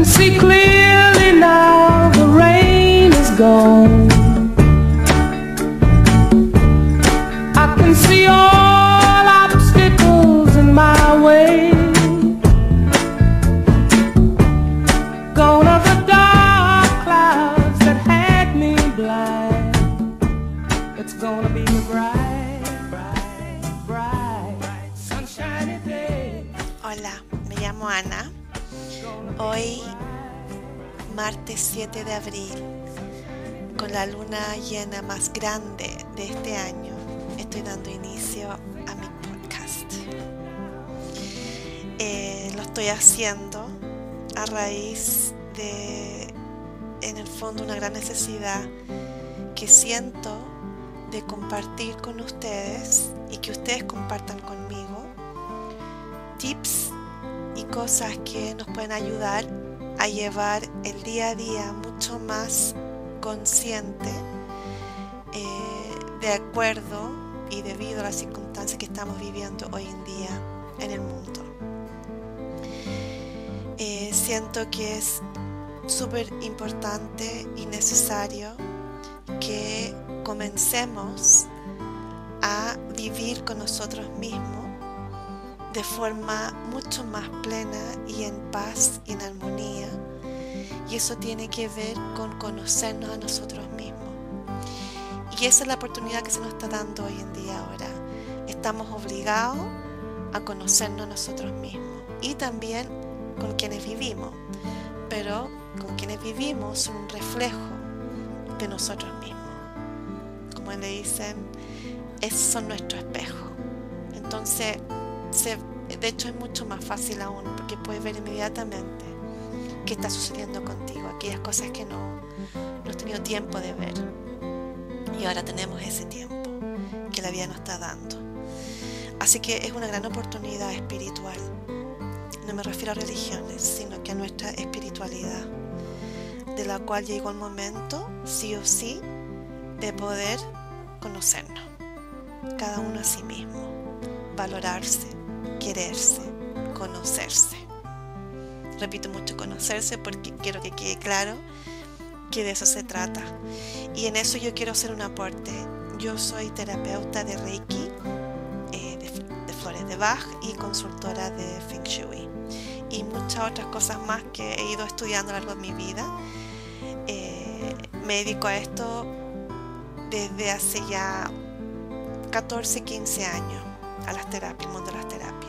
can see clearly now the rain is gone. I can see all obstacles in my way. Gone are the dark clouds that had me blind. It's gonna be a bright, bright, bright, day. Hola, me llamo Ana. Hoy, martes 7 de abril, con la luna llena más grande de este año, estoy dando inicio a mi podcast. Eh, lo estoy haciendo a raíz de, en el fondo, una gran necesidad que siento de compartir con ustedes y que ustedes compartan conmigo tips cosas que nos pueden ayudar a llevar el día a día mucho más consciente eh, de acuerdo y debido a las circunstancias que estamos viviendo hoy en día en el mundo. Eh, siento que es súper importante y necesario que comencemos a vivir con nosotros mismos de forma mucho más plena y en paz y en armonía. Y eso tiene que ver con conocernos a nosotros mismos. Y esa es la oportunidad que se nos está dando hoy en día ahora. Estamos obligados a conocernos a nosotros mismos y también con quienes vivimos. Pero con quienes vivimos son un reflejo de nosotros mismos. Como le dicen, esos son nuestro espejo. Entonces, de hecho es mucho más fácil aún porque puedes ver inmediatamente qué está sucediendo contigo, aquellas cosas que no, no has tenido tiempo de ver. Y ahora tenemos ese tiempo que la vida nos está dando. Así que es una gran oportunidad espiritual. No me refiero a religiones, sino que a nuestra espiritualidad, de la cual llegó el momento, sí o sí, de poder conocernos, cada uno a sí mismo, valorarse, quererse, conocerse. Repito mucho conocerse porque quiero que quede claro que de eso se trata. Y en eso yo quiero hacer un aporte. Yo soy terapeuta de Reiki, eh, de, flores de Bach y consultora de Feng Shui. Y muchas otras cosas más que he ido estudiando a lo largo de mi vida. Eh, me dedico a esto desde hace ya 14, 15 años a las terapias, el mundo de las terapias.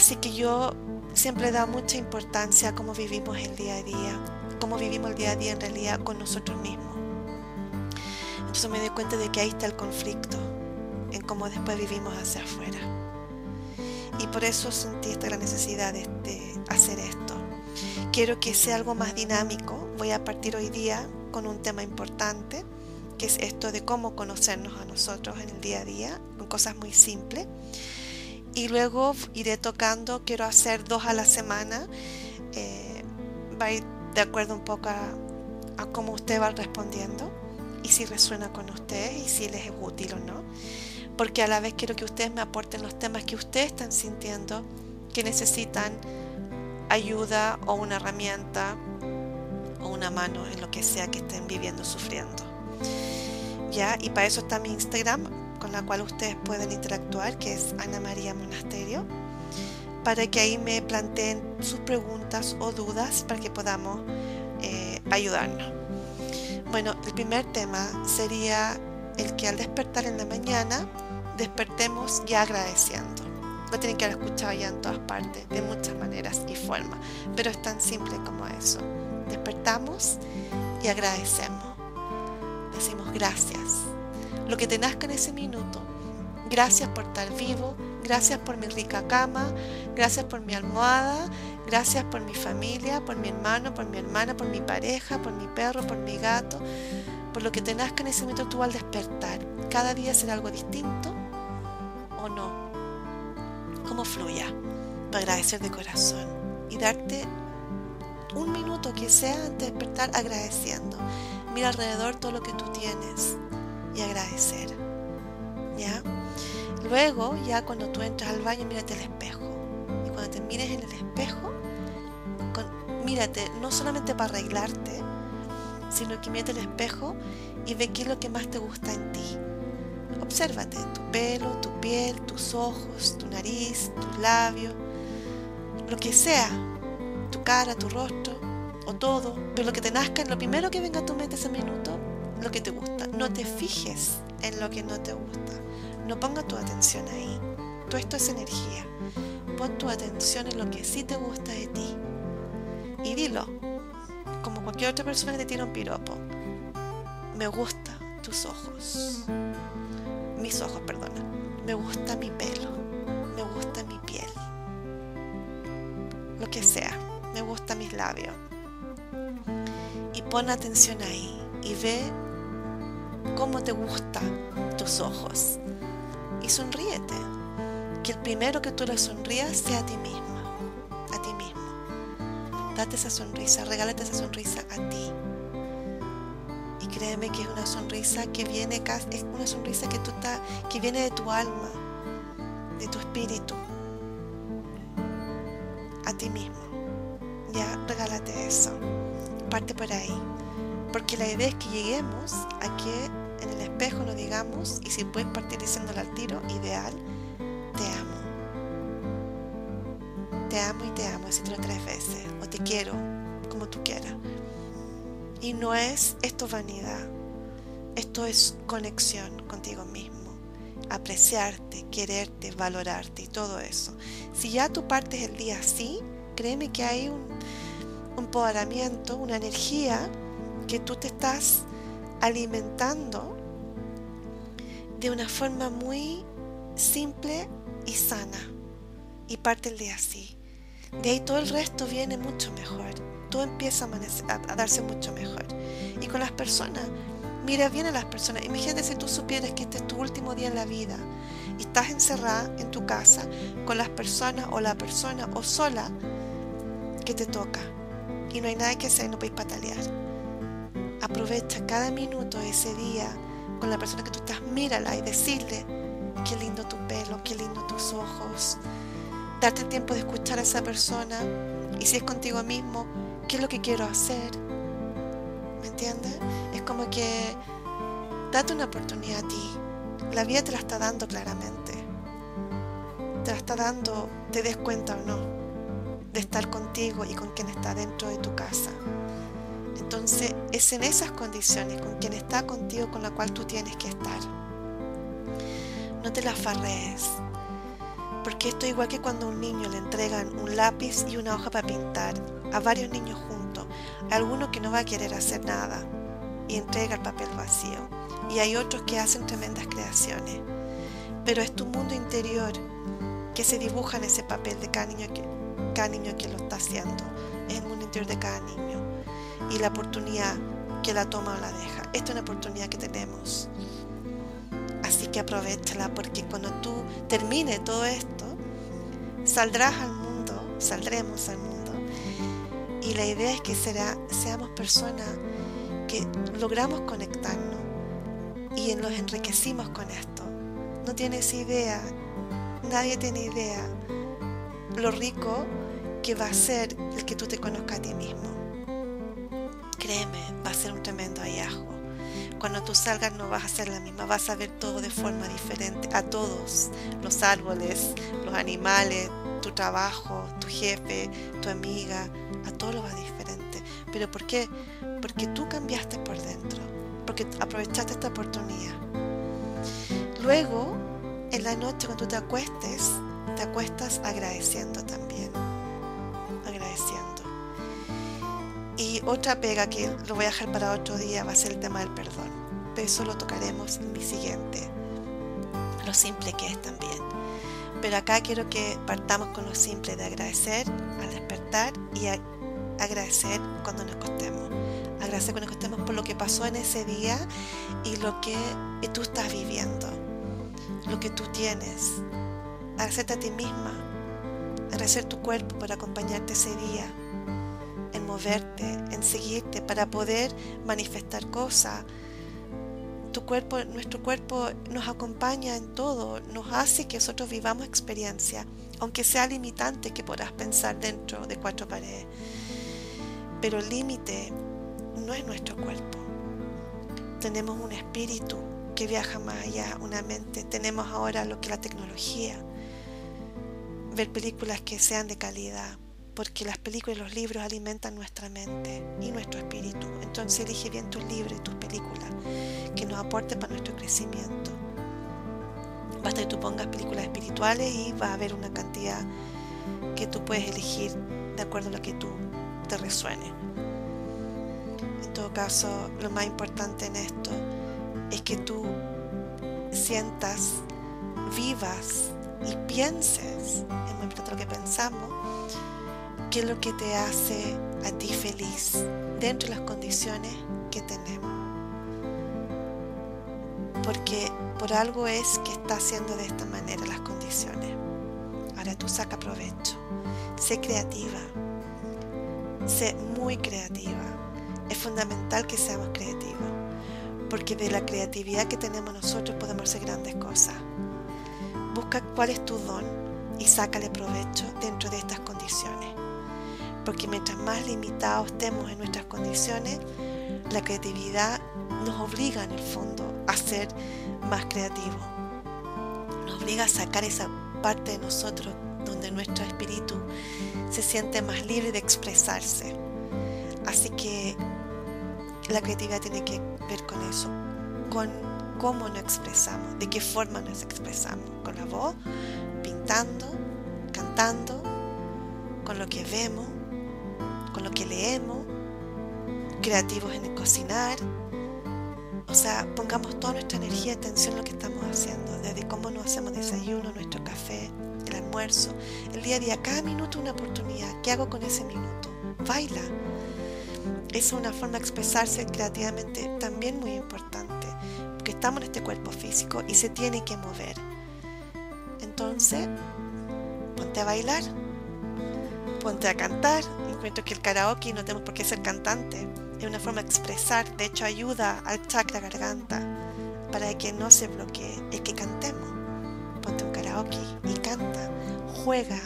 Así que yo siempre he dado mucha importancia a cómo vivimos el día a día, cómo vivimos el día a día en realidad con nosotros mismos. Entonces me doy cuenta de que ahí está el conflicto, en cómo después vivimos hacia afuera. Y por eso sentí esta gran necesidad de, hacer esto. Quiero que sea algo más dinámico. Voy a partir hoy día con un tema importante, que es esto de cómo conocernos a nosotros en el día a día, con cosas muy simples. Y luego iré tocando, quiero hacer dos a la semana. Eh, va a ir de acuerdo un poco a, cómo usted va respondiendo y si resuena con ustedes y si les es útil o no. Porque a la vez quiero que ustedes me aporten los temas que ustedes están sintiendo que necesitan ayuda o una herramienta o una mano en lo que sea que estén viviendo, sufriendo. ¿Ya? Y para eso está mi Instagram, con la cual ustedes pueden interactuar, que es Ana María Monasterio, para que ahí me planteen sus preguntas o dudas para que podamos eh, ayudarnos. Bueno, el primer tema sería el que al despertar en la mañana despertemos ya agradeciendo. Lo tienen que haber escuchado ya en todas partes, de muchas maneras y formas, pero es tan simple como eso. Despertamos y agradecemos. Decimos gracias. Lo que te nazca en ese minuto. Gracias por estar vivo, gracias por mi rica cama, gracias por mi almohada, gracias por mi familia, por mi hermano, por mi hermana, por mi pareja, por mi perro, por mi gato, por lo que te nazca en ese momento tú al despertar. Cada día será algo distinto o no. Como fluya, para agradecer de corazón y darte un minuto que sea antes de despertar agradeciendo. Mira alrededor todo lo que tú tienes y agradecer. ¿Ya? Luego, ya cuando tú entras al baño, mírate al espejo. Y cuando te mires en el espejo, mírate, no solamente para arreglarte, sino que mírate al espejo y ve qué es lo que más te gusta en ti. Obsérvate, tu pelo, tu piel, tus ojos, tu nariz, tus labios, lo que sea, tu cara, tu rostro o todo, pero lo que te nazca, lo primero que venga a tu mente ese minuto, lo que te gusta. No te fijes en lo que no te gusta. No ponga tu atención ahí. Todo esto es energía. Pon tu atención en lo que sí te gusta de ti. Y dilo, como cualquier otra persona que te tira un piropo. Me gusta tus ojos. Mis ojos, perdona. Me gusta mi pelo. Me gusta mi piel. Lo que sea. Me gusta mis labios. Y pon atención ahí y ve cómo te gustan tus ojos. Y sonríete. Que el primero que tú le sonrías sea a ti misma, a ti mismo. Date esa sonrisa, regálate esa sonrisa a ti. Y créeme que es una sonrisa que viene, es una sonrisa que tú estás, que viene de tu alma, de tu espíritu, a ti mismo. Ya, regálate eso. Parte por ahí. Porque la idea es que lleguemos a que en el espejo nos digamos, y si puedes partir diciéndolo al tiro, ideal, te amo. Te amo y te amo, decirlo tres veces. O te quiero, como tú quieras. Y no es esto vanidad. Esto es conexión contigo mismo. Apreciarte, quererte, valorarte y todo eso. Si ya tú partes el día así, créeme que hay un, un empoderamiento, una energía que tú te estás alimentando de una forma muy simple y sana. Y parte el día así. De ahí todo el resto viene mucho mejor. Todo empieza a, darse mucho mejor. Y con las personas, mira bien a las personas. Imagínate si tú supieras que este es tu último día en la vida y estás encerrada en tu casa con las personas o la persona o sola que te toca. Y no hay nada que hacer, no podéis patalear Aprovecha cada minuto de ese día con la persona que tú estás, mírala y decirle, qué lindo tu pelo, qué lindo tus ojos. Darte el tiempo de escuchar a esa persona y si es contigo mismo, qué es lo que quiero hacer. ¿Me entiendes? Es como que date una oportunidad a ti. La vida te la está dando claramente. Te la está dando, te des cuenta o no, de estar contigo y con quien está dentro de tu casa. Entonces es en esas condiciones con quien está contigo con la cual tú tienes que estar. No te la farrees. Porque esto es igual que cuando a un niño le entregan un lápiz y una hoja para pintar a varios niños juntos. Hay alguno que no va a querer hacer nada y entrega el papel vacío. Y hay otros que hacen tremendas creaciones. Pero es tu mundo interior que se dibuja en ese papel de cada niño que, cada niño que lo está haciendo. Es el mundo interior de cada niño y la oportunidad que la toma o la deja. Esta es una oportunidad que tenemos. Así que aprovechala porque cuando tú termine todo esto, saldrás al mundo, saldremos al mundo. Y la idea es que será, seamos personas que logramos conectarnos y nos enriquecimos con esto. No tienes idea, nadie tiene idea lo rico que va a ser el que tú te conozcas a ti mismo va a ser un tremendo hallazgo. Cuando tú salgas no vas a ser la misma, vas a ver todo de forma diferente, a todos, los árboles, los animales, tu trabajo, tu jefe, tu amiga, a todo lo va diferente. ¿Pero por qué? Porque tú cambiaste por dentro, porque aprovechaste esta oportunidad. Luego, en la noche cuando tú te acuestes, te acuestas agradeciendo también, Otra pega que lo voy a dejar para otro día va a ser el tema del perdón. Pero eso lo tocaremos en mi siguiente. Lo simple que es también. Pero acá quiero que partamos con lo simple de agradecer al despertar y agradecer cuando nos acostemos. Agradecer cuando nos acostemos por lo que pasó en ese día y lo que tú estás viviendo. Lo que tú tienes. Agradecerte a ti misma. Agradecer tu cuerpo por acompañarte ese día en moverte, en seguirte para poder manifestar cosas tu cuerpo, nuestro cuerpo nos acompaña en todo, nos hace que nosotros vivamos experiencia, aunque sea limitante que podrás pensar dentro de cuatro paredes. Pero el límite no es nuestro cuerpo. Tenemos un espíritu que viaja más allá, una mente. Tenemos ahora lo que es la tecnología. Ver películas que sean de calidad, porque las películas y los libros alimentan nuestra mente y nuestro espíritu. Entonces elige bien tus libros y tus películas que nos aporten para nuestro crecimiento. Basta que tú pongas películas espirituales y va a haber una cantidad que tú puedes elegir de acuerdo a lo que tú te resuene. En todo caso, lo más importante en esto es que tú sientas, vivas y pienses, importante lo que pensamos, qué es lo que te hace a ti feliz dentro de las condiciones que tenemos. Porque por algo es que está haciendo de esta manera las condiciones. Ahora tú saca provecho. Sé creativa. Sé muy creativa. Es fundamental que seamos creativos. Porque de la creatividad que tenemos nosotros podemos hacer grandes cosas. Busca cuál es tu don y sácale provecho dentro de estas condiciones porque mientras más limitados estemos en nuestras condiciones, la creatividad nos obliga en el fondo a ser más creativos. Nos obliga a sacar esa parte de nosotros donde nuestro espíritu se siente más libre de expresarse. Así que la creatividad tiene que ver con eso, con cómo nos expresamos, de qué forma nos expresamos, con la voz, pintando, cantando, con lo que vemos, con lo que leemos, creativos en el cocinar. O sea, pongamos toda nuestra energía y atención en lo que estamos haciendo, desde cómo nos hacemos desayuno, nuestro café, el almuerzo, el día a día, cada minuto una oportunidad. ¿Qué hago con ese minuto? Baila. Es una forma de expresarse creativamente también muy importante, porque estamos en este cuerpo físico y se tiene que mover. Entonces, ponte a bailar, ponte a cantar, encuentro que el karaoke no tenemos por qué ser cantante. Es una forma de expresar, de hecho ayuda al chakra garganta para que no se bloquee el que cantemos. Ponte un karaoke y canta, juega,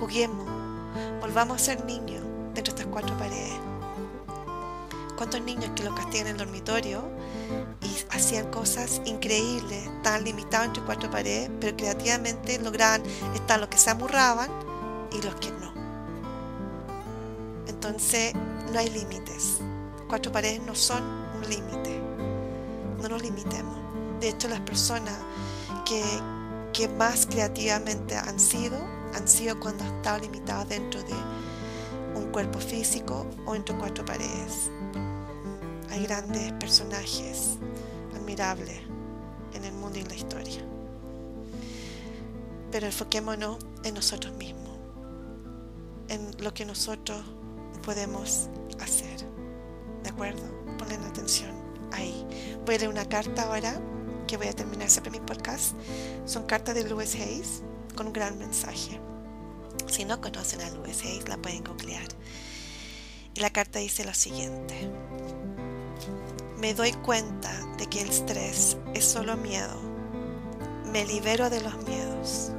juguemos, volvamos a ser niños dentro de estas cuatro paredes. ¿Cuántos niños que los castigan en el dormitorio y hacían cosas increíbles, tan limitados entre cuatro paredes, pero creativamente lograban estar los que se amurraban y los que no? Entonces no hay límites. Cuatro paredes no son un límite. No nos limitemos. De hecho, las personas que, más creativamente han sido, han sido cuando han estado limitados dentro de un cuerpo físico o entre cuatro paredes. Hay grandes personajes admirables en el mundo y en la historia. Pero enfoquémonos en nosotros mismos, en lo que nosotros podemos hacer. ¿De acuerdo? Ponen atención ahí. Voy a leer una carta ahora que voy a terminar siempre mi podcast. Son cartas de Louis Hayes con un gran mensaje. Si no conocen a Louis Hayes, la pueden googlear. Y la carta dice lo siguiente. Me doy cuenta de que el estrés es solo miedo. Me libero de los miedos.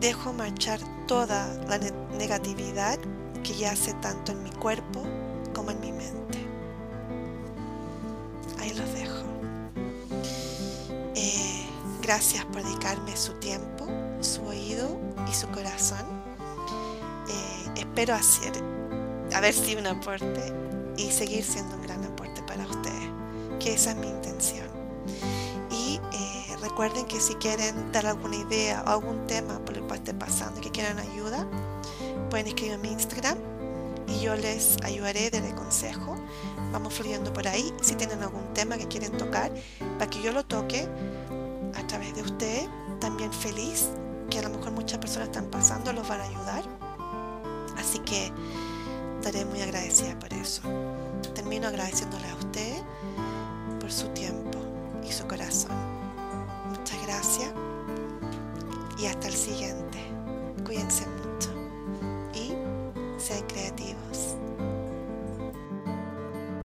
Dejo marchar toda la negatividad que yace tanto en mi cuerpo como en mi mente. Ahí los dejo. Eh, gracias por dedicarme su tiempo, su oído y su corazón. Eh, espero hacer, a ver si un aporte y seguir siendo un gran aporte para ustedes, que esa es mi intención. Y eh, recuerden que si quieren dar alguna idea o algún tema por el cual estén pasando y que quieran ayuda, pueden escribir en mi Instagram y yo les ayudaré, de consejo. Vamos fluyendo por ahí. Si tienen algún tema que quieren tocar, para que yo lo toque a través de usted, también feliz, que a lo mejor muchas personas están pasando, los van a ayudar. Así que estaré muy agradecida por eso. Termino agradeciéndole a usted por su tiempo y su corazón. Muchas gracias y hasta el siguiente ser creativos.